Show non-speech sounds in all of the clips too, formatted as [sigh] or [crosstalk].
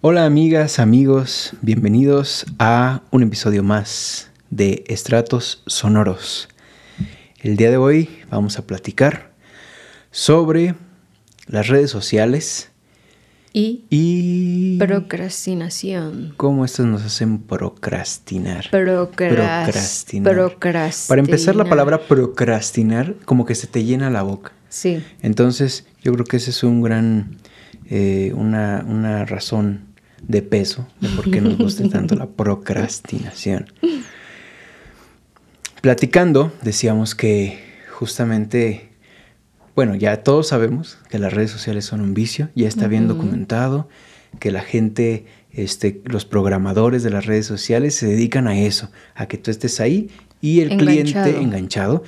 Hola amigas, amigos, bienvenidos a un episodio más de Estratos Sonoros. El día de hoy vamos a platicar sobre las redes sociales y, procrastinación. Cómo estas nos hacen procrastinar. procrastinar. procrastinar. Para empezar, la palabra procrastinar como que se te llena la boca. Sí. Entonces, yo creo que ese es un gran, eh, una, una razón de peso de por qué nos gusta [laughs] tanto la procrastinación. Platicando, decíamos que justamente bueno, ya todos sabemos que las redes sociales son un vicio, ya está bien documentado, que la gente, este, los programadores de las redes sociales se dedican a eso, a que tú estés ahí y el cliente enganchado.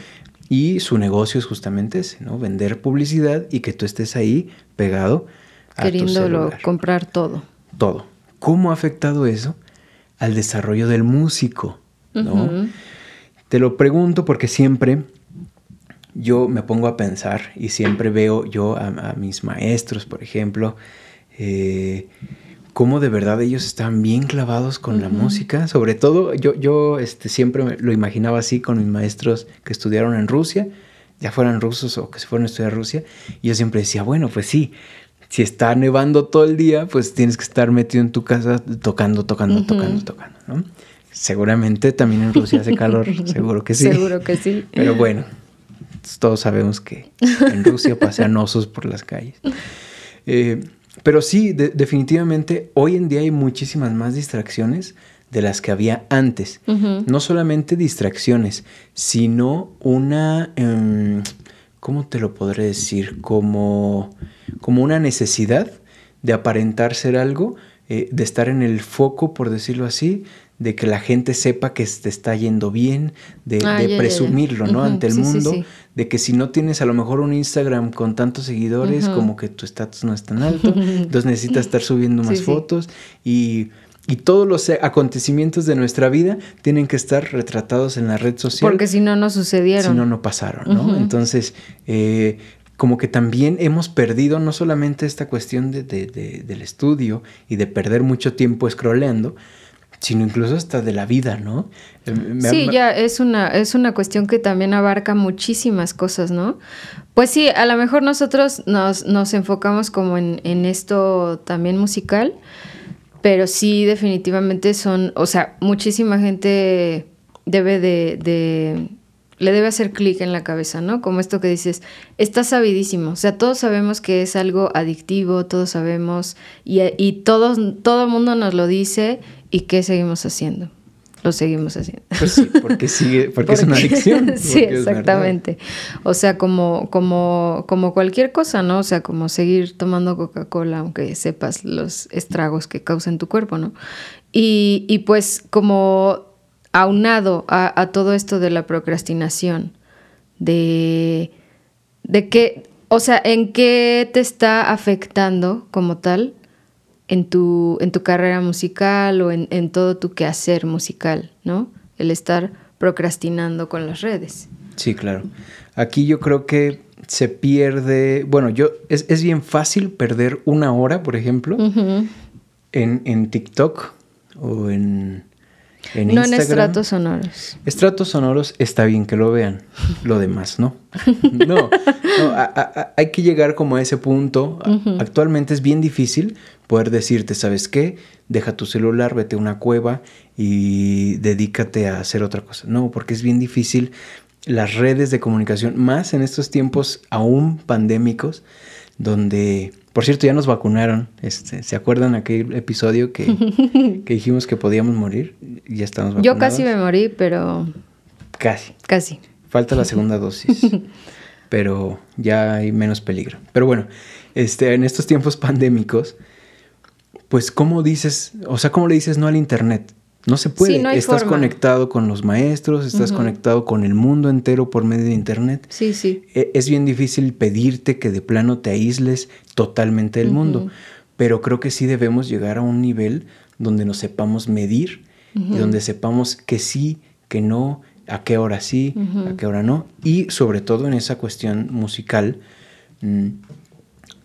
Y su negocio es justamente ese, ¿no? Vender publicidad y que tú estés ahí pegado a Queriéndolo comprar todo. Todo. ¿Cómo ha afectado eso al desarrollo del músico? ¿no? Te lo pregunto porque siempre yo me pongo a pensar y siempre veo yo a, mis maestros, por ejemplo, eh, cómo de verdad ellos están bien clavados con la música. Sobre todo, yo, yo este, siempre lo imaginaba así con mis maestros que estudiaron en Rusia, ya fueran rusos o que se fueron a estudiar a Rusia. Y yo siempre decía, bueno, pues sí, si está nevando todo el día, pues tienes que estar metido en tu casa tocando, tocando, tocando, tocando, ¿no? Seguramente también en Rusia hace calor, [laughs] seguro que sí. Seguro que sí. Pero bueno, todos sabemos que en Rusia pasean osos por las calles. Eh, pero sí, definitivamente, hoy en día hay muchísimas más distracciones de las que había antes. No solamente distracciones, sino una, em, ¿cómo te lo podré decir? Como, como una necesidad de aparentar ser algo, eh, de estar en el foco, por decirlo así, de que la gente sepa que te está yendo bien, de, ah, presumirlo, ¿no? Ante el mundo, de que si no tienes a lo mejor un Instagram con tantos seguidores, como que tu estatus no es tan alto, [laughs] entonces necesitas estar subiendo más fotos y, y, todos los acontecimientos de nuestra vida tienen que estar retratados en la red social. Porque si no, no sucedieron. Si no, no pasaron, ¿no? Entonces, eh, como que también hemos perdido no solamente esta cuestión de, del estudio y de perder mucho tiempo scrolleando, sino incluso hasta de la vida, ¿no? Eh, sí, ya es una, es una cuestión que también abarca muchísimas cosas, ¿no? Pues sí, a lo mejor nosotros nos, nos enfocamos como en, en esto también musical, pero sí definitivamente son, o sea, muchísima gente debe de, de le debe hacer clic en la cabeza, ¿no? Como esto que dices, está sabidísimo, o sea, todos sabemos que es algo adictivo, todos sabemos, y, y todos, todo el mundo nos lo dice ¿Y qué seguimos haciendo? Lo seguimos haciendo. Pues sí, porque sigue, [laughs] porque, es una adicción. [laughs] sí, exactamente. O sea, como, como, como cualquier cosa, ¿no? O sea, como seguir tomando Coca-Cola, aunque sepas los estragos que causa en tu cuerpo, ¿no? Y, y pues como aunado a, a, todo esto de la procrastinación, de, de qué, o sea, en qué te está afectando como tal en tu, en tu carrera musical o en, en todo tu quehacer musical, ¿no? El estar procrastinando con las redes. Sí, claro. Aquí yo creo que se pierde, bueno, yo es, es bien fácil perder una hora, por ejemplo, en, en TikTok o en, en no en estratos sonoros. Estratos sonoros está bien que lo vean, lo demás no. [laughs] no, hay que llegar como a ese punto. Actualmente es bien difícil poder decirte, ¿sabes qué? Deja tu celular, vete a una cueva y dedícate a hacer otra cosa. No, porque es bien difícil las redes de comunicación, más en estos tiempos aún pandémicos, donde, por cierto, ya nos vacunaron. Este, ¿Se acuerdan aquel episodio que, [laughs] que dijimos que podíamos morir? Ya estamos vacunados. Yo casi me morí, pero... Casi. Casi. Falta la segunda dosis. [laughs] pero ya hay menos peligro. Pero bueno, este, en estos tiempos pandémicos, pues ¿cómo dices, o sea, cómo le dices no al Internet? No se puede. estás conectado con los maestros, estás conectado con el mundo entero por medio de Internet. Sí, sí. E, es bien difícil pedirte que de plano te aísles totalmente del mundo, pero creo que sí debemos llegar a un nivel donde nos sepamos medir y donde sepamos que sí, que no, a qué hora sí, a qué hora no. Y sobre todo en esa cuestión musical, mm,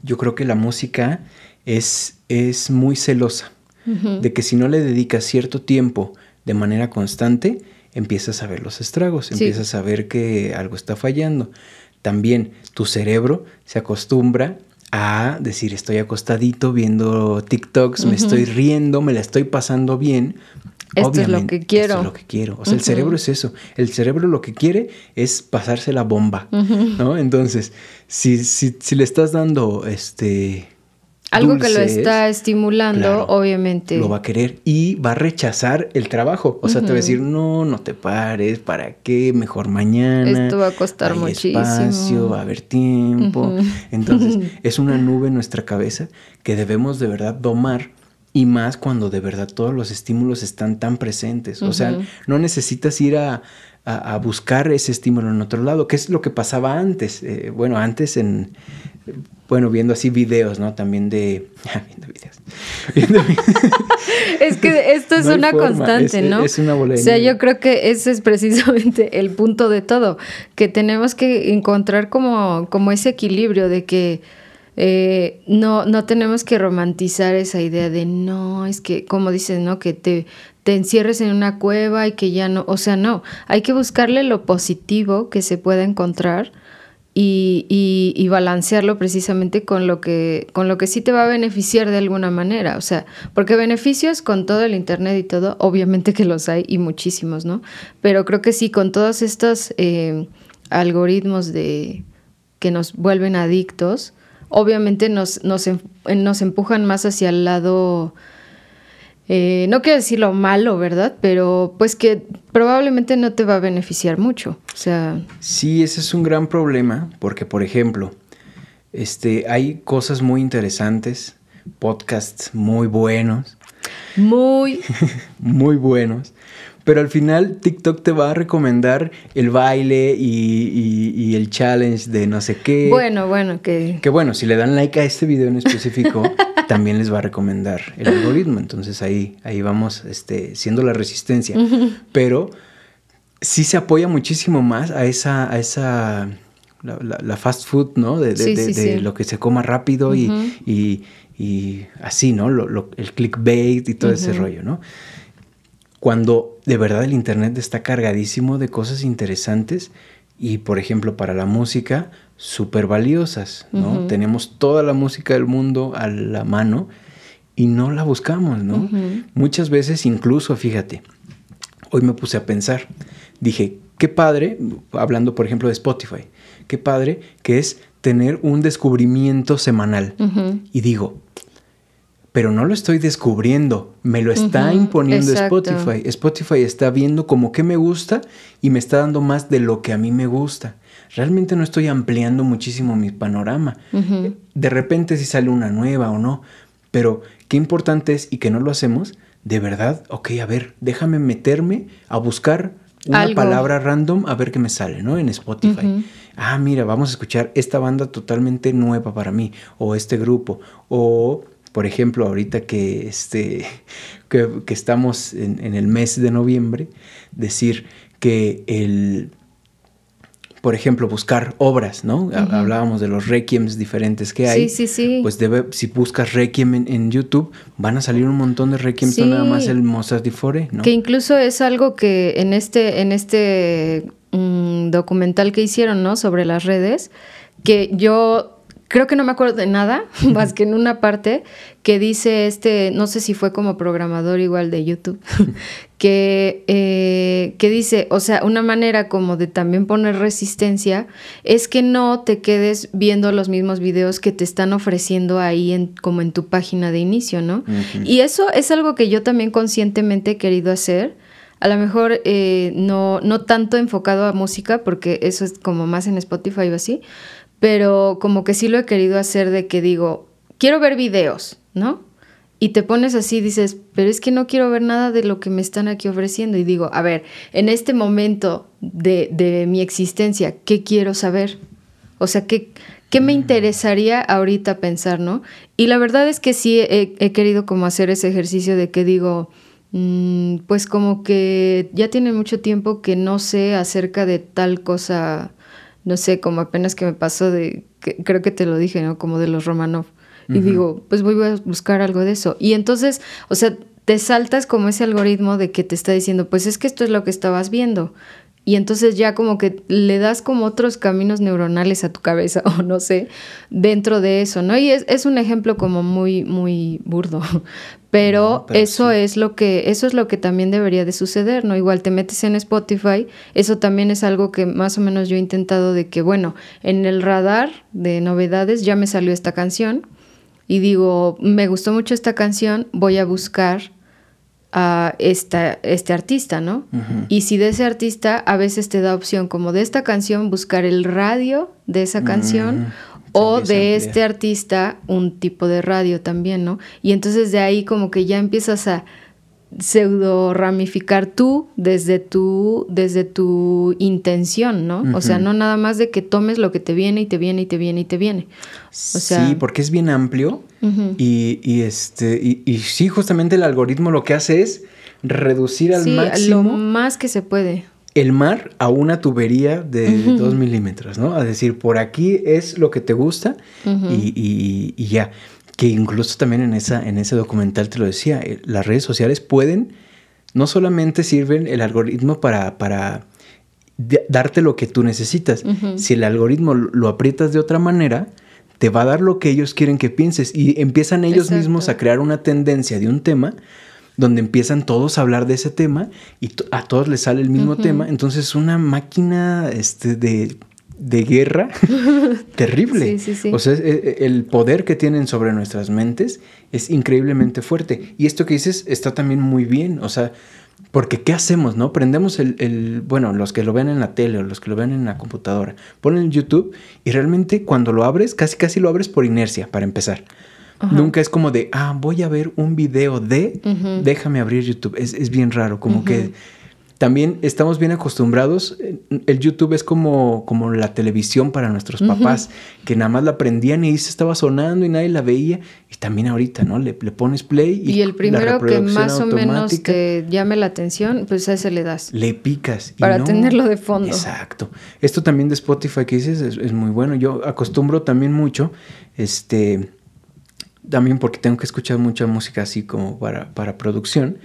yo creo que la música es, es muy celosa de que si no le dedicas cierto tiempo de manera constante, empiezas a ver los estragos, empiezas a ver que algo está fallando. También tu cerebro se acostumbra a decir estoy acostadito viendo TikToks, me estoy riendo, me la estoy pasando bien. Esto es lo que quiero. Esto es lo que quiero. O sea, el cerebro es eso. El cerebro lo que quiere es pasarse la bomba, ¿no? Entonces, si, si, si le estás dando este algo que lo está estimulando, obviamente. Lo va a querer y va a rechazar el trabajo. O sea, te va a decir, no, no te pares, ¿para qué? Mejor mañana. Esto va a costar hay muchísimo. espacio, va a haber tiempo. Entonces, [laughs] es una nube en nuestra cabeza que debemos de verdad domar y más cuando de verdad todos los estímulos están tan presentes. O sea, no necesitas ir a, a, buscar ese estímulo en otro lado, que es lo que pasaba antes. Eh, bueno, antes en, bueno, viendo así videos, ¿no? También de... [laughs] viendo videos. [laughs] [laughs] es que esto es una constante, ¿no? Es una O sea, yo creo que ese es precisamente el punto de todo, que tenemos que encontrar como, como ese equilibrio de que eh, no, no tenemos que romantizar esa idea de no, es que, como dices, ¿no? Que te, te encierres en una cueva y que ya no, o sea, no, hay que buscarle lo positivo que se pueda encontrar y, y, balancearlo precisamente con lo que con lo que sí te va a beneficiar de alguna manera, o sea, porque beneficios con todo el internet y todo, obviamente que los hay y muchísimos, ¿no? Pero creo que sí con todos estos eh, algoritmos de que nos vuelven adictos, obviamente nos, nos, nos empujan más hacia el lado eh, no quiero decir lo malo, ¿verdad? Pero pues que probablemente no te va a beneficiar mucho. O sea. Sí, ese es un gran problema, porque, por ejemplo, este, hay cosas muy interesantes, podcasts muy buenos. Muy. [laughs] muy buenos. Pero al final TikTok te va a recomendar el baile y, el challenge de no sé qué. Bueno, bueno, que... Que bueno, si le dan like a este video en específico, [laughs] [laughs] también les va a recomendar el algoritmo. Entonces ahí, ahí vamos este, siendo la resistencia. Pero sí se apoya muchísimo más a esa... A esa la, fast food, ¿no? De, lo que se coma rápido y, así, ¿no? el clickbait y todo ese rollo, ¿no? cuando de verdad el Internet está cargadísimo de cosas interesantes y, por ejemplo, para la música, súper valiosas, ¿no? Tenemos toda la música del mundo a la mano y no la buscamos, ¿no? Muchas veces incluso, fíjate, hoy me puse a pensar, dije, qué padre, hablando por ejemplo de Spotify, qué padre que es tener un descubrimiento semanal. Y digo, pero no lo estoy descubriendo, me lo está imponiendo Spotify. Spotify está viendo como que me gusta y me está dando más de lo que a mí me gusta. Realmente no estoy ampliando muchísimo mi panorama. De repente si sale una nueva o no, pero qué importante es y que no lo hacemos, de verdad, ok, a ver, déjame meterme a buscar una palabra random a ver qué me sale, ¿no? En Spotify. Ah, mira, vamos a escuchar esta banda totalmente nueva para mí, o este grupo, o por ejemplo, ahorita que, este, [laughs] que, estamos en, el mes de noviembre, decir que el, por ejemplo, buscar obras, ¿no? Hablábamos de los requiems diferentes que hay. Sí, sí, sí. Pues debe, si buscas requiem en, YouTube, van a salir un montón de requiems, no nada más el Mozart di Fore, ¿no? Que incluso es algo que en este, en este mm, documental que hicieron, ¿no? Sobre las redes, que yo creo que no me acuerdo de nada, [laughs] más que en una parte que dice este, no sé si fue como programador igual de YouTube, [laughs] que, eh, que dice, o sea, una manera como de también poner resistencia es que no te quedes viendo los mismos videos que te están ofreciendo ahí en, como en tu página de inicio, ¿no? Y eso es algo que yo también conscientemente he querido hacer. A lo mejor eh, no, no tanto enfocado a música, porque eso es como más en Spotify o así, pero como que sí lo he querido hacer de que digo, quiero ver videos, ¿no? Y te pones así, dices, pero es que no quiero ver nada de lo que me están aquí ofreciendo. Y digo, a ver, en este momento de, de mi existencia, ¿qué quiero saber? O sea, ¿qué, ¿qué me interesaría ahorita pensar, no? Y la verdad es que sí he, he querido como hacer ese ejercicio de que digo, mm, pues como que ya tiene mucho tiempo que no sé acerca de tal cosa no sé, como apenas que me pasó de, creo que te lo dije, ¿no? Como de los Romanov, Y digo, pues voy a buscar algo de eso. Y entonces, o sea, te saltas como ese algoritmo de que te está diciendo, pues es que esto es lo que estabas viendo. Y entonces ya como que le das como otros caminos neuronales a tu cabeza, [laughs] o no sé, dentro de eso, ¿no? Y es, es un ejemplo como muy, muy burdo. [laughs] Pero, eso es lo que, eso es lo que también debería de suceder, ¿no? Igual te metes en Spotify, eso también es algo que más o menos yo he intentado de que, bueno, en el radar de novedades ya me salió esta canción y digo, me gustó mucho esta canción, voy a buscar a esta, este artista, ¿no? Y si de ese artista a veces te da opción como de esta canción buscar el radio de esa canción o de este artista un tipo de radio también, ¿no? Y entonces de ahí como que ya empiezas a pseudo ramificar tú desde tu, desde tu intención, ¿no? O sea, no nada más de que tomes lo que te viene y te viene y te viene y te viene. O sea, sí, porque es bien amplio y, y, este, y, y, sí, justamente el algoritmo lo que hace es reducir al máximo. lo más que se puede. El mar a una tubería de dos milímetros, ¿no? A decir, por aquí es lo que te gusta y, y ya que incluso también en, esa, en ese documental te lo decía, eh, las redes sociales pueden, no solamente sirven el algoritmo para, para darte lo que tú necesitas, si el algoritmo lo aprietas de otra manera, te va a dar lo que ellos quieren que pienses. Y empiezan ellos mismos a crear una tendencia de un tema donde empiezan todos a hablar de ese tema y a todos les sale el mismo tema, entonces es una máquina este, de de guerra [laughs] terrible. O sea, el poder que tienen sobre nuestras mentes es increíblemente fuerte. Y esto que dices está también muy bien. O sea, porque ¿qué hacemos, no? Prendemos el, bueno, los que lo ven en la tele o los que lo ven en la computadora, ponen YouTube y realmente cuando lo abres, casi casi lo abres por inercia, para empezar. Nunca es como de, ah, voy a ver un video de, déjame abrir YouTube. Es, es bien raro, como que también estamos bien acostumbrados. El YouTube es como, como la televisión para nuestros papás, que nada más la prendían y se estaba sonando y nadie la veía. Y también ahorita, ¿no? Le, pones play y, y el primero que más o menos te llame la atención, pues a ese le das. Le picas. para tenerlo de fondo. Exacto. Esto también de Spotify que dices es, muy bueno. Yo acostumbro también mucho, este, también porque tengo que escuchar mucha música así como para, para producción,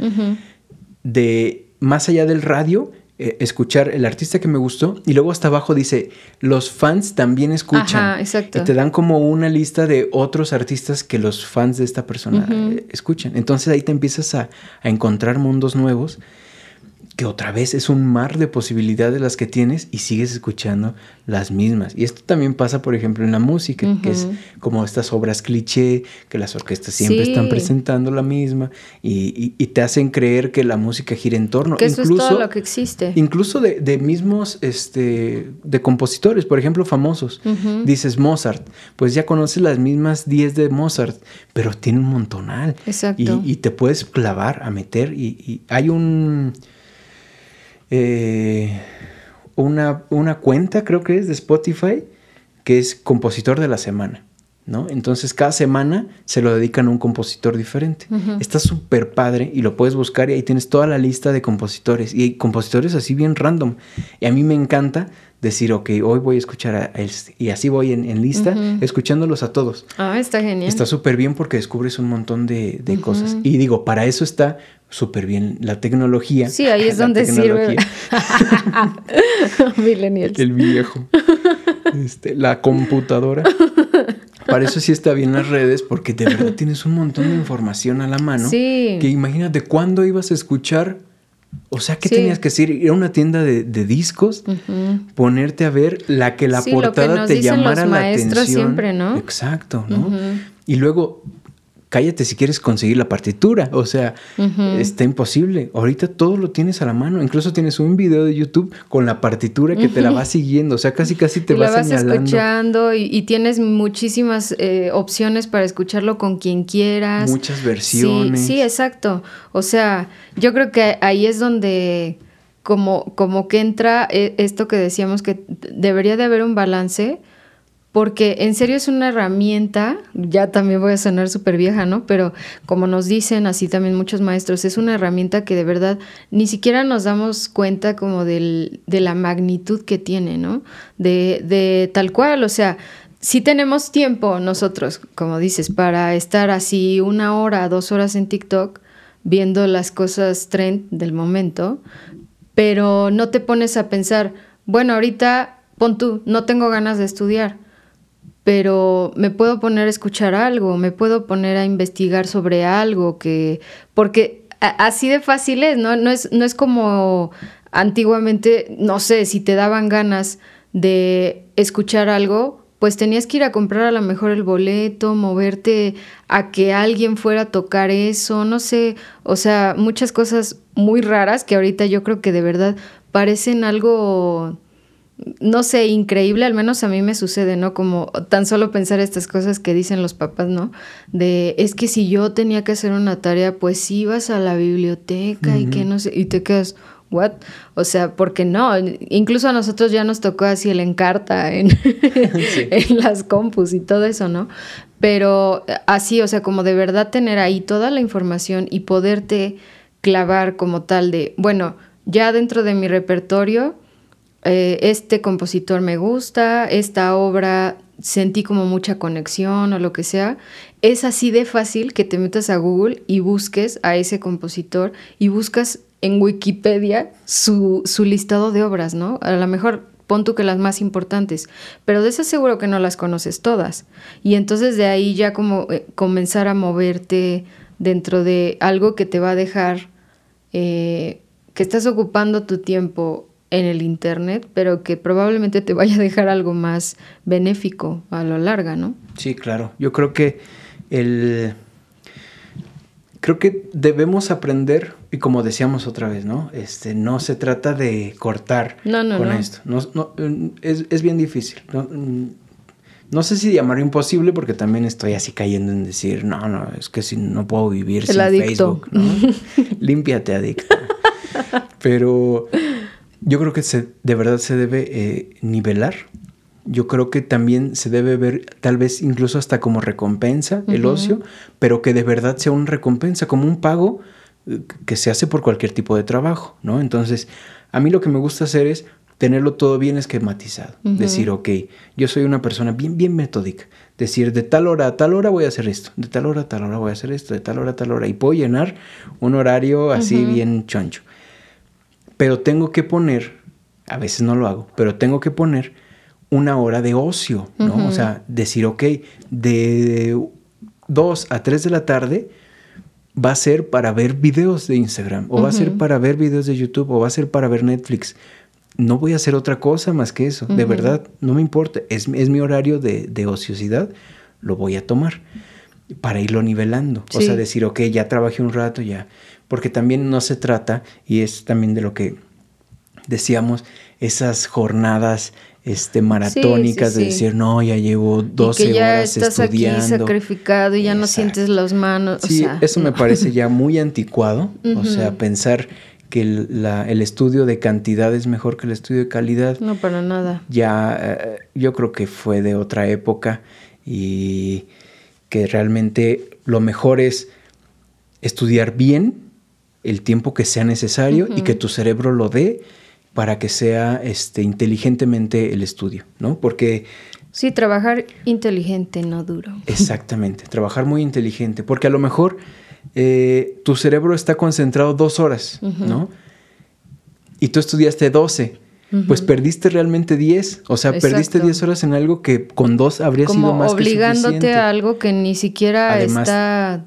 de más allá del radio, eh, escuchar el artista que me gustó y luego hasta abajo dice, los fans también escuchan. Ajá, exacto. Y te dan como una lista de otros artistas que los fans de esta persona eh, escuchan. Entonces ahí te empiezas a, a encontrar mundos nuevos que otra vez es un mar de posibilidades las que tienes y sigues escuchando las mismas. Y esto también pasa, por ejemplo, en la música, que es como estas obras cliché, que las orquestas siempre están presentando la misma y, te hacen creer que la música gira en torno. Que eso incluso, es todo lo que existe. Incluso de, mismos, este, de compositores, por ejemplo, famosos. Dices Mozart, pues ya conoces las mismas 10 de Mozart, pero tiene un montonal. Exacto. Y, te puedes clavar a meter y hay un eh, una, una cuenta, creo que es, de Spotify, que es compositor de la semana. ¿no? Entonces cada semana se lo dedican a un compositor diferente. Está súper padre y lo puedes buscar y ahí tienes toda la lista de compositores y hay compositores así bien random. Y a mí me encanta decir, ok, hoy voy a escuchar a este y así voy en, lista escuchándolos a todos. Ah, está genial. Está súper bien porque descubres un montón de, de cosas. Y digo, para eso está súper bien la tecnología. Sí, ahí es [laughs] donde sirve. [laughs] El viejo. Este, la computadora. Para eso sí está bien las redes, porque de verdad tienes un montón de información a la mano. Sí. Que imagínate cuándo ibas a escuchar. O sea, ¿qué tenías que decir? Ir a una tienda de, discos, ponerte a ver la que la portada te llamara la atención. siempre, ¿no? Exacto, ¿no? Y luego cállate si quieres conseguir la partitura. O sea, está imposible. Ahorita todo lo tienes a la mano. Incluso tienes un video de YouTube con la partitura que te la va siguiendo. O sea, casi casi te y va vas escuchando y, tienes muchísimas eh, opciones para escucharlo con quien quieras. Muchas versiones. Sí, sí, exacto. O sea, yo creo que ahí es donde como, como que entra eh, esto que decíamos que debería de haber un balance porque en serio es una herramienta, ya también voy a sonar súper vieja, ¿no? Pero como nos dicen así también muchos maestros, es una herramienta que de verdad ni siquiera nos damos cuenta como del, de la magnitud que tiene, ¿no? De, de tal cual, o sea, si tenemos tiempo nosotros, como dices, para estar así una hora, dos horas en TikTok viendo las cosas trend del momento, pero no te pones a pensar, bueno, ahorita pon tú, no tengo ganas de estudiar, pero me puedo poner a escuchar algo, me puedo poner a investigar sobre algo que, porque así de fácil es, ¿no? No es, no es como antiguamente, no sé, si te daban ganas de escuchar algo, pues tenías que ir a comprar a lo mejor el boleto, moverte a que alguien fuera a tocar eso, no sé, o sea, muchas cosas muy raras que ahorita yo creo que de verdad parecen algo, no sé, increíble, al menos a mí me sucede, ¿no? Como tan solo pensar estas cosas que dicen los papás, ¿no? De, es que si yo tenía que hacer una tarea, pues ibas a la biblioteca y que no sé, y te quedas, what? O sea, porque no, incluso a nosotros ya nos tocó así el encarta en, [laughs] [laughs] en las compus y todo eso, ¿no? Pero así, o sea, como de verdad tener ahí toda la información y poderte clavar como tal de, bueno, ya dentro de mi repertorio, eh, este compositor me gusta, esta obra sentí como mucha conexión o lo que sea, es así de fácil que te metas a Google y busques a ese compositor y buscas en Wikipedia su, su listado de obras, ¿no? A lo mejor pon tú que las más importantes, pero de eso seguro que no las conoces todas. Y entonces de ahí ya como eh, comenzar a moverte dentro de algo que te va a dejar, eh, que estás ocupando tu tiempo en el Internet, pero que probablemente te vaya a dejar algo más benéfico a lo larga, ¿no? Sí, claro. Yo creo que el creo que debemos aprender, y como decíamos otra vez, ¿no? Este, no se trata de cortar con esto. No, es, bien difícil. No, sé si llamarlo imposible, porque también estoy así cayendo en decir, no, no, es que si no puedo vivir sin Facebook, ¿no? [laughs] Límpiate, adicto. Pero yo creo que se, de verdad se debe eh, nivelar. Yo creo que también se debe ver tal vez incluso hasta como recompensa el ocio, pero que de verdad sea una recompensa, como un pago eh, que se hace por cualquier tipo de trabajo, ¿no? Entonces, a mí lo que me gusta hacer es tenerlo todo bien esquematizado, decir, ok, yo soy una persona bien, bien metódica, decir, de tal hora a tal hora voy a hacer esto, de tal hora a tal hora voy a hacer esto, de tal hora a tal hora, y puedo llenar un horario así bien choncho. Pero tengo que poner, a veces no lo hago, pero tengo que poner una hora de ocio, ¿no? O sea, decir, ok, de 2 a 3 de la tarde va a ser para ver videos de Instagram, o va a ser para ver videos de YouTube, o va a ser para ver Netflix. No voy a hacer otra cosa más que eso, de verdad, no me importa, es, mi horario de, ociosidad, lo voy a tomar para irlo nivelando. O sea, decir, ok, ya trabajé un rato, ya. Porque también no se trata, y es también de lo que decíamos, esas jornadas este, maratónicas de decir, no, ya llevo 12 y que ya estás aquí sacrificado y ya no sientes las manos. Sí, eso me parece ya [laughs] muy anticuado. O sea, pensar que el, el, estudio de cantidad es mejor que el estudio de calidad. No, para nada. Ya, eh, yo creo que fue de otra época y que realmente lo mejor es estudiar bien el tiempo que sea necesario y que tu cerebro lo dé para que sea este, inteligentemente el estudio, ¿no? Porque... Sí, trabajar inteligente, no duro. Exactamente, trabajar muy inteligente, porque a lo mejor eh, tu cerebro está concentrado dos horas, ¿no? Y tú estudiaste 12. Pues perdiste realmente 10, o sea, perdiste 10 horas en algo que con dos habría sido más obligándote a algo que ni siquiera está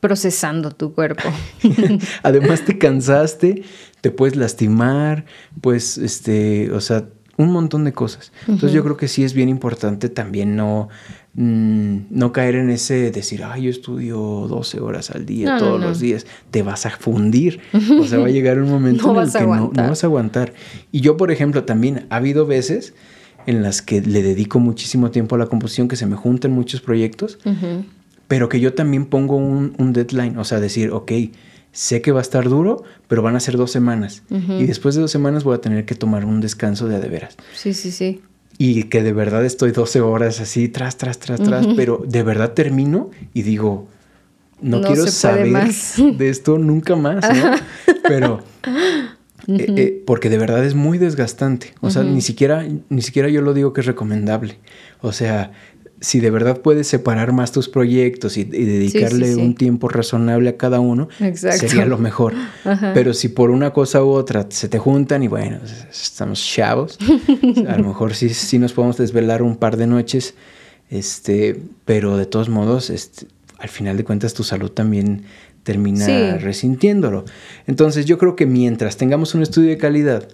procesando tu cuerpo. [laughs] Además te cansaste, te puedes lastimar, pues, este, o sea, un montón de cosas. Entonces yo creo que sí es bien importante también no, mm, no caer en ese decir, ay, yo estudio 12 horas al día, todos los días. Te vas a fundir. O sea, va a [laughs] llegar un momento en el que no, vas a aguantar. Y yo, por ejemplo, también ha habido veces en las que le dedico muchísimo tiempo a la composición, que se me juntan muchos proyectos pero que yo también pongo un, deadline, o sea, decir, ok, sé que va a estar duro, pero van a ser dos semanas. Y después de dos semanas voy a tener que tomar un descanso de a de veras. Sí, sí, sí. Y que de verdad estoy 12 horas así, tras, tras, tras, tras, pero de verdad termino y digo, no, quiero saber [laughs] de esto nunca más, ¿no? pero eh, eh, porque de verdad es muy desgastante. O sea, ni siquiera, ni siquiera yo lo digo que es recomendable. O sea, si de verdad puedes separar más tus proyectos y, dedicarle un tiempo razonable a cada uno, sería lo mejor. [laughs] Pero si por una cosa u otra se te juntan y bueno, estamos chavos, [laughs] a lo mejor sí, sí nos podemos desvelar un par de noches, este, pero de todos modos, este, al final de cuentas tu salud también termina resintiéndolo. Entonces yo creo que mientras tengamos un estudio de calidad,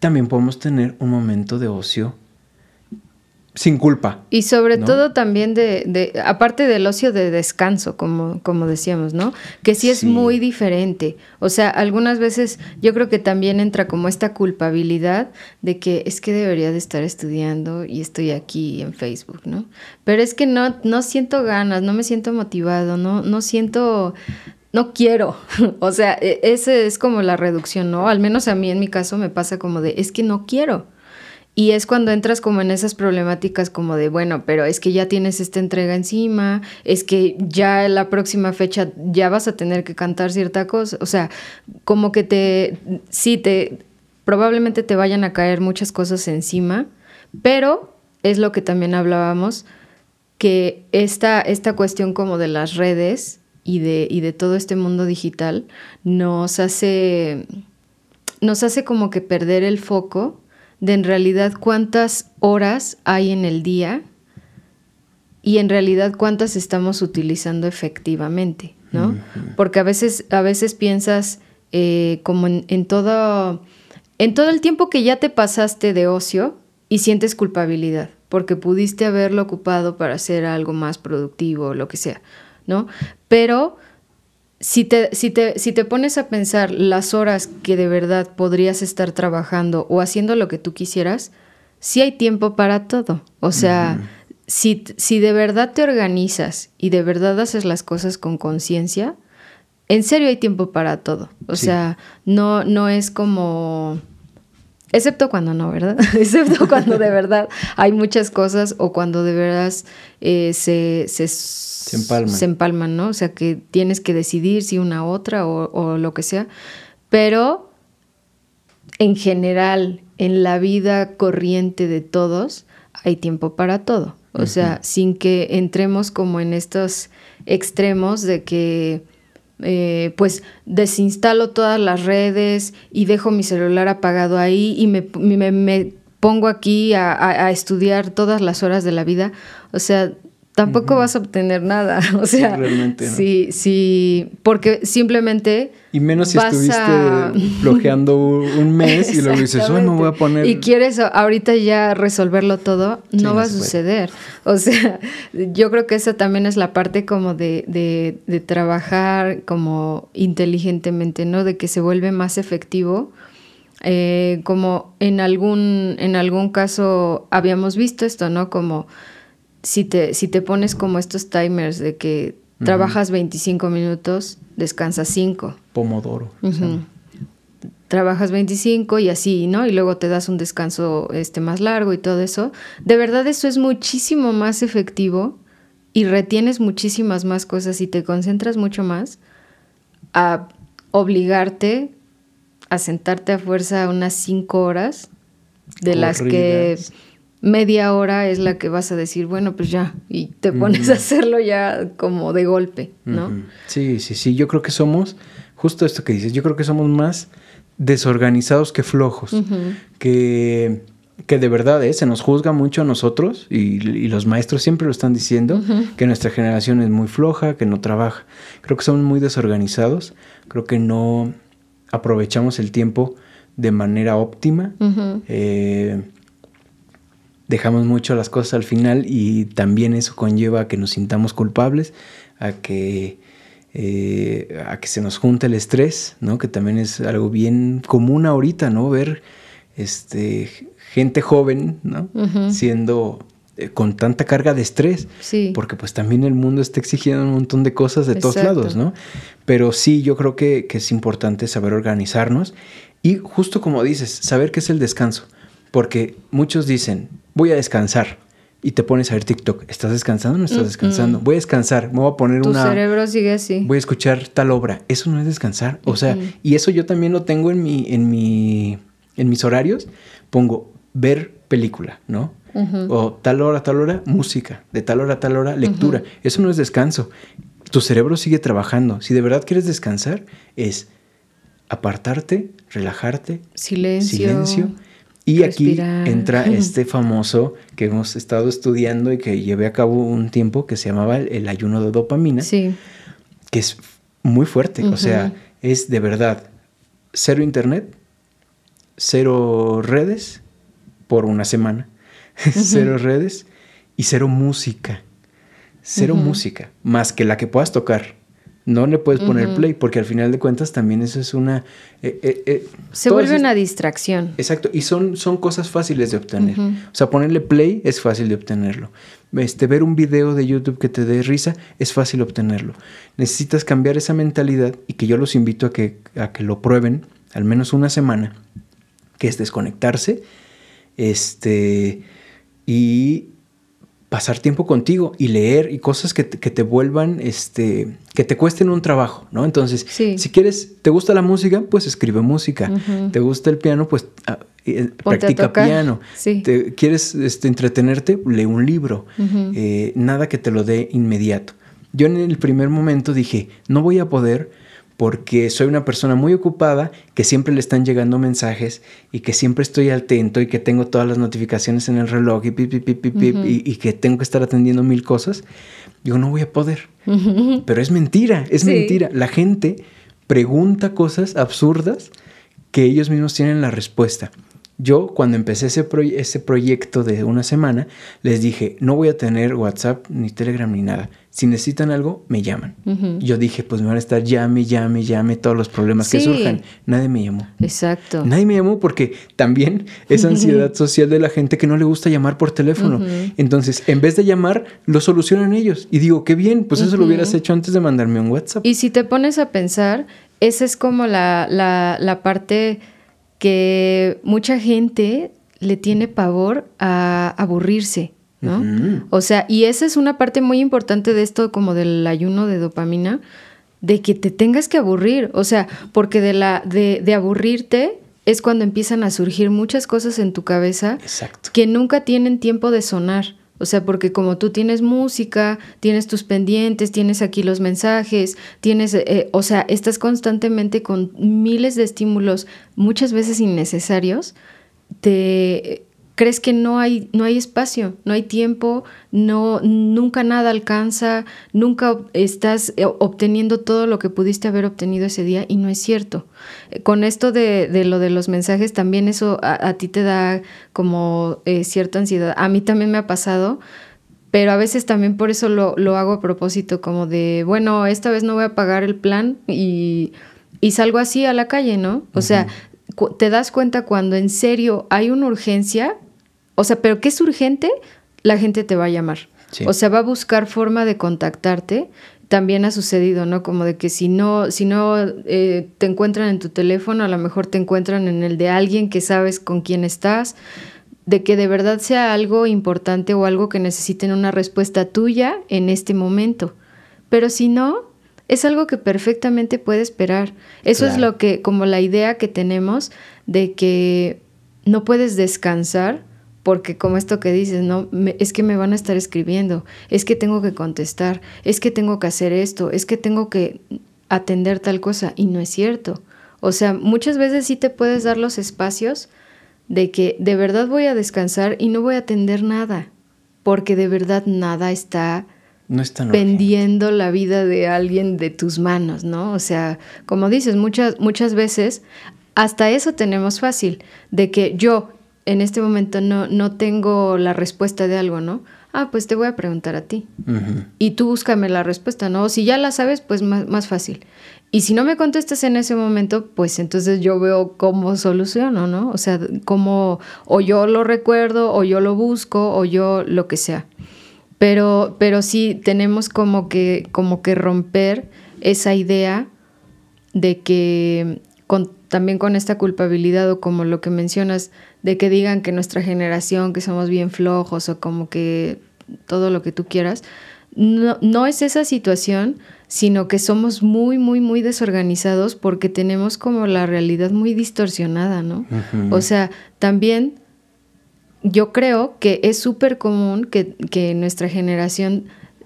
también podemos tener un momento de ocio sin culpa. Y sobre todo también de, de, aparte del ocio de descanso, como, como decíamos, ¿no? Que sí es muy diferente. O sea, algunas veces yo creo que también entra como esta culpabilidad de que es que debería de estar estudiando y estoy aquí en Facebook, ¿no? Pero es que no, no siento ganas, no me siento motivado, no, no siento, no quiero. [laughs] o sea, e, ese es como la reducción, ¿no? Al menos a mí en mi caso me pasa como de, es que no quiero. Y es cuando entras como en esas problemáticas como de, bueno, pero es que ya tienes esta entrega encima, es que ya la próxima fecha ya vas a tener que cantar cierta cosa, o sea, como que te, sí, te, probablemente te vayan a caer muchas cosas encima, pero es lo que también hablábamos, que esta, esta cuestión como de las redes y de, y de todo este mundo digital nos hace, nos hace como que perder el foco de en realidad cuántas horas hay en el día y en realidad cuántas estamos utilizando efectivamente, ¿no? Porque a veces, a veces piensas eh, como en, todo, en todo el tiempo que ya te pasaste de ocio y sientes culpabilidad, porque pudiste haberlo ocupado para hacer algo más productivo o lo que sea, ¿no? Pero si te, si, te, si te pones a pensar las horas que de verdad podrías estar trabajando o haciendo lo que tú quisieras, sí hay tiempo para todo. O sea, si, si de verdad te organizas y de verdad haces las cosas con conciencia, en serio hay tiempo para todo. O sea, no, no es como Excepto cuando no, ¿verdad? [laughs] Excepto cuando de verdad hay muchas cosas o cuando de verdad eh, se, se, se, empalman. ¿no? O sea, que tienes que decidir si una otra o, o lo que sea. Pero en general, en la vida corriente de todos, hay tiempo para todo. O sea, sin que entremos como en estos extremos de que eh, pues desinstalo todas las redes y dejo mi celular apagado ahí y me, me, pongo aquí a, estudiar todas las horas de la vida. O sea, tampoco vas a obtener nada. [laughs] O sea, sí, sí, porque simplemente... Y menos si estuviste bloqueando un mes y luego dices, hoy me voy a poner... Y quieres ahorita ya resolverlo todo, no va a suceder. O sea, yo creo que esa también es la parte como de, de, de trabajar como inteligentemente, ¿no? De que se vuelve más efectivo. Eh, como en algún, en algún caso habíamos visto esto, ¿no? Como si te, si te pones como estos timers de que trabajas 25 minutos, descansas 5. Pomodoro. Trabajas 25 y así, ¿no? Y luego te das un descanso este, más largo y todo eso. De verdad eso es muchísimo más efectivo y retienes muchísimas más cosas y te concentras mucho más a obligarte a sentarte a fuerza unas 5 horas de las que media hora es la que vas a decir, bueno, pues ya, y te pones a hacerlo ya como de golpe, ¿no? Sí, sí, sí, yo creo que somos, justo esto que dices, yo creo que somos más desorganizados que flojos, que, que de verdad ¿eh? se nos juzga mucho a nosotros, y, los maestros siempre lo están diciendo, que nuestra generación es muy floja, que no trabaja. Creo que somos muy desorganizados, creo que no aprovechamos el tiempo de manera óptima. eh, dejamos mucho las cosas al final y también eso conlleva a que nos sintamos culpables, a que, eh, a que se nos junte el estrés, ¿no? que también es algo bien común ahorita, ¿no? Ver este, gente joven ¿no? siendo eh, con tanta carga de estrés, porque pues también el mundo está exigiendo un montón de cosas de todos lados, ¿no? Pero sí, yo creo que, que es importante saber organizarnos y justo como dices, saber qué es el descanso. Porque muchos dicen, voy a descansar, y te pones a ver TikTok. ¿Estás descansando o no estás descansando? Voy a descansar, me voy a poner tu una... Tu cerebro sigue así. Voy a escuchar tal obra. Eso no es descansar. O sea, y eso yo también lo tengo en mi, en mi, en mis horarios. Pongo ver película, ¿no? O tal hora, tal hora, música. De tal hora, tal hora, lectura. Eso no es descanso. Tu cerebro sigue trabajando. Si de verdad quieres descansar, es apartarte, relajarte. Silencio. Silencio y aquí entra [laughs] este famoso que hemos estado estudiando y que llevé a cabo un tiempo que se llamaba el, ayuno de dopamina, sí. que es muy fuerte, o sea, es de verdad cero internet, cero redes por una semana, [laughs] cero redes y cero música, cero música, más que la que puedas tocar. No le puedes poner play porque al final de cuentas también eso es una... Eh, eh, eh, Se vuelve una distracción. Exacto, y son, son cosas fáciles de obtener. O sea, ponerle play es fácil de obtenerlo. Este, ver un video de YouTube que te dé risa es fácil obtenerlo. Necesitas cambiar esa mentalidad y que yo los invito a que, a que lo prueben al menos una semana, que es desconectarse este, y pasar tiempo contigo y leer y cosas que te, que te vuelvan, este, que te cuesten un trabajo, ¿no? Entonces, si quieres, ¿te gusta la música? Pues escribe música. ¿Te gusta el piano? Pues ah, eh, practica piano. ¿Te, ¿Quieres este, entretenerte? Lee un libro. Eh, nada que te lo dé inmediato. Yo en el primer momento dije, no voy a poder porque soy una persona muy ocupada, que siempre le están llegando mensajes y que siempre estoy atento y que tengo todas las notificaciones en el reloj y, pip, pip, pip, y, que tengo que estar atendiendo mil cosas. Digo, no voy a poder. Pero es mentira, es mentira. La gente pregunta cosas absurdas que ellos mismos tienen la respuesta. Yo cuando empecé ese, ese proyecto de una semana, les dije, no voy a tener WhatsApp ni Telegram ni nada. Si necesitan algo, me llaman. Yo dije, pues me van a estar llame, llame, llame, todos los problemas que surjan. Nadie me llamó. Exacto. Nadie me llamó porque también es ansiedad social de la gente que no le gusta llamar por teléfono. Entonces, en vez de llamar, lo solucionan ellos. Y digo, qué bien, pues eso lo hubieras hecho antes de mandarme un WhatsApp. Y si te pones a pensar, esa es como la, la, la parte que mucha gente le tiene pavor a aburrirse, ¿no? O sea, y esa es una parte muy importante de esto como del ayuno de dopamina, de que te tengas que aburrir, o sea, porque de la de, de aburrirte es cuando empiezan a surgir muchas cosas en tu cabeza que nunca tienen tiempo de sonar. O sea, porque como tú tienes música, tienes tus pendientes, tienes aquí los mensajes, tienes, eh, o sea, estás constantemente con miles de estímulos, muchas veces innecesarios, te crees que no hay, no hay espacio, no hay tiempo, no, nunca nada alcanza, nunca estás eh, obteniendo todo lo que pudiste haber obtenido ese día y no es cierto. Eh, con esto de, de lo de los mensajes, también eso a, ti te da como eh, cierta ansiedad. A mí también me ha pasado, pero a veces también por eso lo, lo hago a propósito, como de, bueno, esta vez no voy a pagar el plan y, y salgo así a la calle, ¿no? O sea, te das cuenta cuando en serio hay una urgencia o sea, pero ¿qué es urgente? La gente te va a llamar. O sea, va a buscar forma de contactarte. También ha sucedido, ¿no? Como de que si no, si no eh, te encuentran en tu teléfono, a lo mejor te encuentran en el de alguien que sabes con quién estás. De que de verdad sea algo importante o algo que necesiten una respuesta tuya en este momento. Pero si no, es algo que perfectamente puede esperar. Eso es lo que, como la idea que tenemos de que no puedes descansar porque como esto que dices, no, es que me van a estar escribiendo, es que tengo que contestar, es que tengo que hacer esto, es que tengo que atender tal cosa y no es cierto. O sea, muchas veces sí te puedes dar los espacios de que de verdad voy a descansar y no voy a atender nada, porque de verdad nada está no pendiendo la vida de alguien de tus manos, ¿no? O sea, como dices, muchas, muchas veces hasta eso tenemos fácil, de que yo en este momento no, no tengo la respuesta de algo, ¿no? Ah, pues te voy a preguntar a ti. Y tú búscame la respuesta, ¿no? si ya la sabes, pues más, más, fácil. Y si no me contestas en ese momento, pues entonces yo veo cómo soluciono, ¿no? O sea, cómo o yo lo recuerdo, o yo lo busco, o yo lo que sea. Pero, pero sí tenemos como que, como que romper esa idea de que con, también con esta culpabilidad o como lo que mencionas, de que digan que nuestra generación, que somos bien flojos o como que todo lo que tú quieras, no, no es esa situación, sino que somos muy, muy, muy desorganizados porque tenemos como la realidad muy distorsionada, ¿no? O sea, también yo creo que es súper común que, que nuestra generación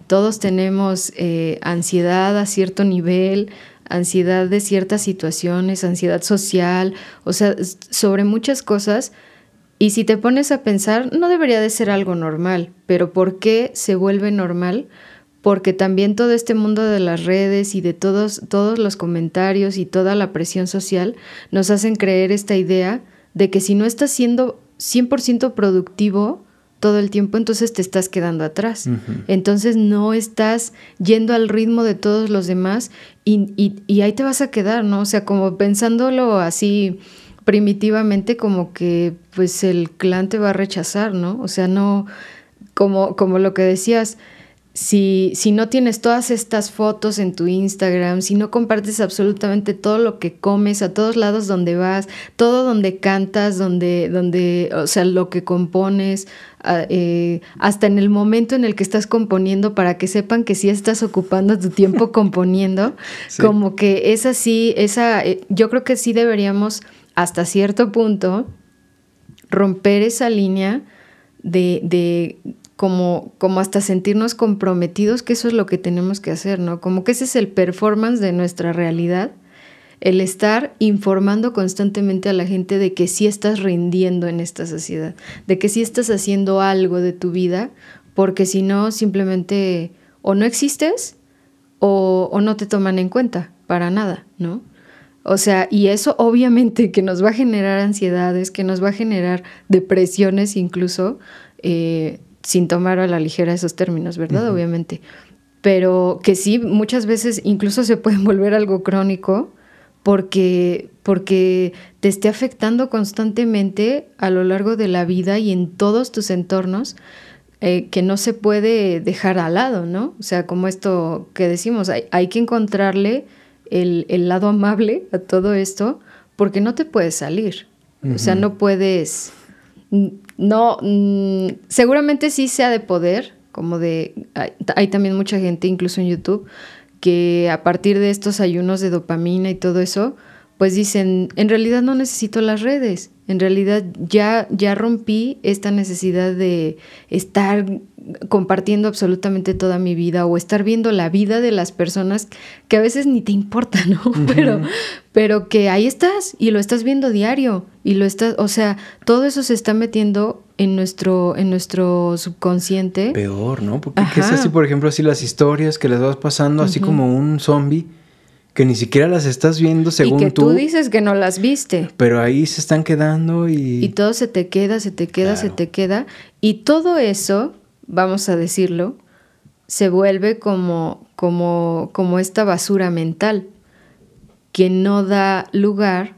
todos tenemos eh, ansiedad a cierto nivel, ansiedad de ciertas situaciones, ansiedad social, o sea, sobre muchas cosas. Y si te pones a pensar, no debería de ser algo normal, pero ¿por qué se vuelve normal? Porque también todo este mundo de las redes y de todos, todos los comentarios y toda la presión social nos hacen creer esta idea de que si no estás siendo 100% productivo, todo el tiempo, entonces te estás quedando atrás. Entonces no estás yendo al ritmo de todos los demás y, y, ahí te vas a quedar, ¿no? O sea, como pensándolo así primitivamente, como que pues el clan te va a rechazar, ¿no? O sea, no, como, como lo que decías, si, si no tienes todas estas fotos en tu Instagram, si no compartes absolutamente todo lo que comes, a todos lados donde vas, todo donde cantas, donde, donde, o sea, lo que compones, eh, hasta en el momento en el que estás componiendo para que sepan que sí estás ocupando tu tiempo [laughs] componiendo, como que es así, esa, eh, yo creo que sí deberíamos hasta cierto punto romper esa línea de, de como, como hasta sentirnos comprometidos, que eso es lo que tenemos que hacer, ¿no? Como que ese es el performance de nuestra realidad, el estar informando constantemente a la gente de que sí estás rindiendo en esta sociedad, de que sí estás haciendo algo de tu vida, porque si no, simplemente o no existes o, o no te toman en cuenta para nada, ¿no? O sea, y eso obviamente que nos va a generar ansiedades, que nos va a generar depresiones incluso, eh, sin tomar a la ligera esos términos, ¿verdad? Obviamente. Pero que sí, muchas veces incluso se pueden [laughs] volver algo crónico porque, porque te esté afectando constantemente a lo largo de la vida y en todos tus entornos. Eh, que no se puede dejar al lado, ¿no? O sea, como esto que decimos, hay, hay que encontrarle el, el, lado amable a todo esto porque no te puedes salir. O sea, no puedes no, mm, seguramente sí sea de poder, como de, hay, también mucha gente, incluso en YouTube, que a partir de estos ayunos de dopamina y todo eso, pues dicen, en realidad no necesito las redes, en realidad ya, ya rompí esta necesidad de estar compartiendo absolutamente toda mi vida o estar viendo la vida de las personas que a veces ni te importa, ¿no? [laughs] Pero, pero que ahí estás y lo estás viendo diario y lo estás, o sea, todo eso se está metiendo en nuestro, en nuestro subconsciente. Peor, ¿no? Porque es así, por ejemplo, así las historias que les vas pasando, así como un zombie que ni siquiera las estás viendo según y que tú. dices que no las viste. Pero ahí se están quedando y... Y todo se te queda, se te queda, se te queda. Y todo eso, vamos a decirlo, se vuelve como, como, como esta basura mental que no da lugar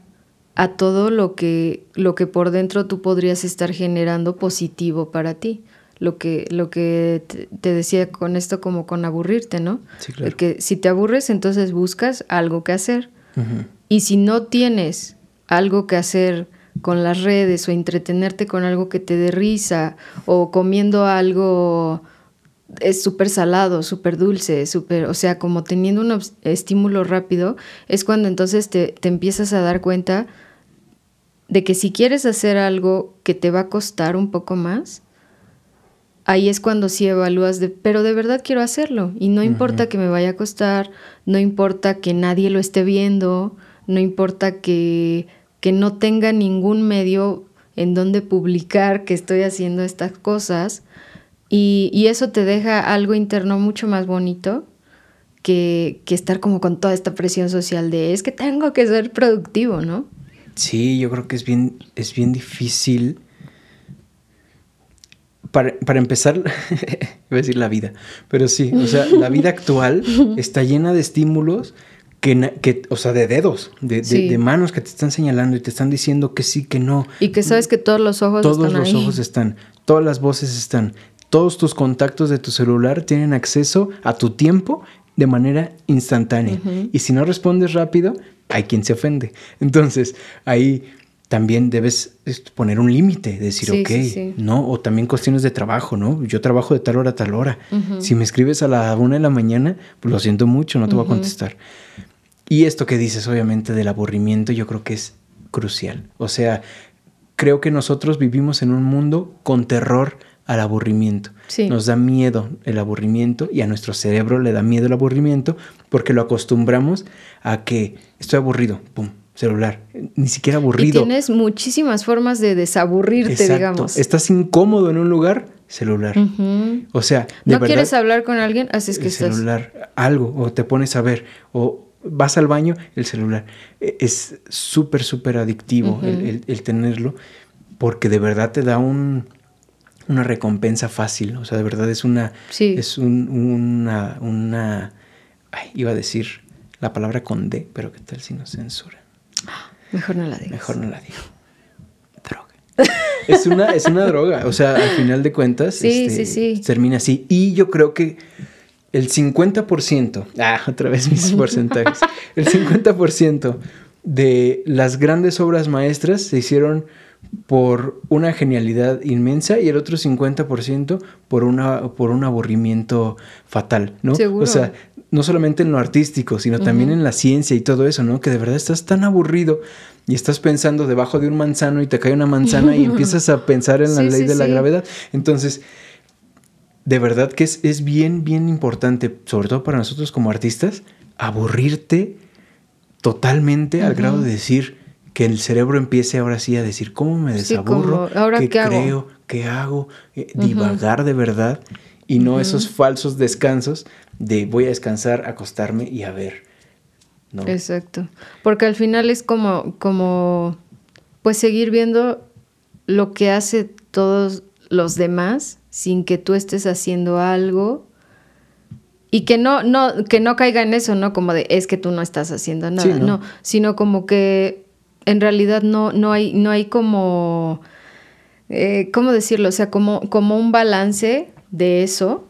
a todo lo que, lo que por dentro tú podrías estar generando positivo para ti lo que, lo que te decía con esto como con aburrirte, ¿no? Sí, claro. Porque si te aburres, entonces buscas algo que hacer. Y si no tienes algo que hacer con las redes o entretenerte con algo que te dé risa o comiendo algo es súper salado, súper dulce, súper, o sea, como teniendo un estímulo rápido, es cuando entonces te, te empiezas a dar cuenta de que si quieres hacer algo que te va a costar un poco más, ahí es cuando sí evalúas de, pero de verdad quiero hacerlo. Y no importa que me vaya a costar, no importa que nadie lo esté viendo, no importa que, que no tenga ningún medio en donde publicar que estoy haciendo estas cosas. Y, y eso te deja algo interno mucho más bonito que, que estar como con toda esta presión social de es que tengo que ser productivo, ¿no? Sí, yo creo que es bien, es bien difícil para, empezar, [laughs] iba a decir la vida, pero sí, o sea, la vida actual [laughs] está llena de estímulos que, que, o sea, de dedos, de, de, manos que te están señalando y te están diciendo que sí, que no. Y que sabes que todos los ojos todos están Todos los ojos están, todas las voces están, todos tus contactos de tu celular tienen acceso a tu tiempo de manera instantánea. Y si no respondes rápido, hay quien se ofende. Entonces, ahí también debes poner un límite, decir, ok, ¿no? O también cuestiones de trabajo, ¿no? Yo trabajo de tal hora a tal hora. Si me escribes a la una de la mañana, pues lo siento mucho, no te voy a contestar. Y esto que dices, obviamente, del aburrimiento, yo creo que es crucial. O sea, creo que nosotros vivimos en un mundo con terror al aburrimiento. Nos da miedo el aburrimiento y a nuestro cerebro le da miedo el aburrimiento porque lo acostumbramos a que estoy aburrido, pum, celular, ni siquiera aburrido. Y tienes muchísimas formas de desaburrirte, digamos. Estás incómodo en un lugar, celular. O sea, no quieres hablar con alguien, haces que estás celular, algo o te pones a ver o vas al baño, el celular. E, es súper súper adictivo el, tenerlo porque de verdad te da un una recompensa fácil, o sea, de verdad es una es un, una una iba a decir la palabra con D, pero qué tal si no censura. Mejor no la digo. Mejor no la digo. Droga. [laughs] es, una, es una droga. O sea, al final de cuentas, sí, este, sí, sí. termina así. Y yo creo que el 50%, ah, otra vez mis [laughs] porcentajes, el 50% de las grandes obras maestras se hicieron por una genialidad inmensa y el otro 50% por, una, por un aburrimiento fatal, ¿no? Seguro. O sea, no solamente en lo artístico, sino también en la ciencia y todo eso, ¿no? Que de verdad estás tan aburrido y estás pensando debajo de un manzano y te cae una manzana y empiezas a pensar en la [laughs] ley de la gravedad. Entonces, de verdad que es, es, bien, bien importante, sobre todo para nosotros como artistas, aburrirte totalmente al grado de decir que el cerebro empiece ahora sí a decir, ¿cómo me desaburro? ¿Ahora ¿Qué, creo? Hago? ¿Qué hago? Eh, divagar de verdad y no esos falsos descansos de voy a descansar, acostarme y a ver. ¿no? Exacto. Porque al final es como, como, pues seguir viendo lo que hace todos los demás sin que tú estés haciendo algo y que no, no, que no caiga en eso, ¿no? Como de es que tú no estás haciendo nada, ¿no? sino como que en realidad no, no hay, no hay como, eh, ¿cómo decirlo? O sea, como, como un balance de eso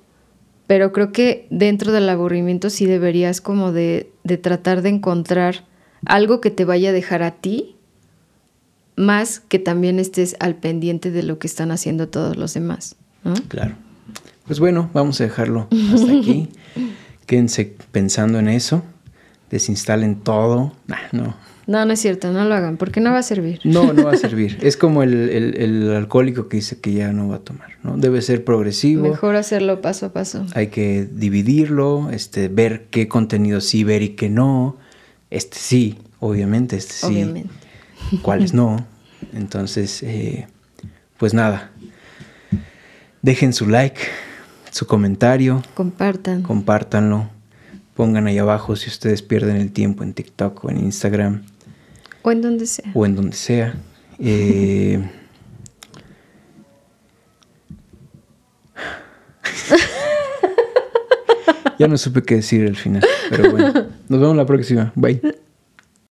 pero creo que dentro del aburrimiento sí deberías como de, tratar de encontrar algo que te vaya a dejar a ti, más que también estés al pendiente de lo que están haciendo todos los demás. Claro. Pues bueno, vamos a dejarlo hasta aquí. [laughs] Quédense pensando en eso. Desinstalen todo. no, no, no es cierto, no lo hagan, porque no va a servir. No, no va a servir. [laughs] es como el, alcohólico que dice que ya no va a tomar, ¿no? Debe ser progresivo. Mejor hacerlo paso a paso. Hay que dividirlo, este, ver qué contenido sí ver y qué no. Este sí, obviamente, este sí. Obviamente. Cuáles no. Entonces, eh, pues nada. Dejen su like, su comentario. Compartan. Compártanlo. Pongan ahí abajo si ustedes pierden el tiempo en TikTok o en Instagram. O en donde sea. O en donde sea. Eh, [laughs] ya no supe qué decir al final, pero bueno. Nos vemos la próxima. Bye.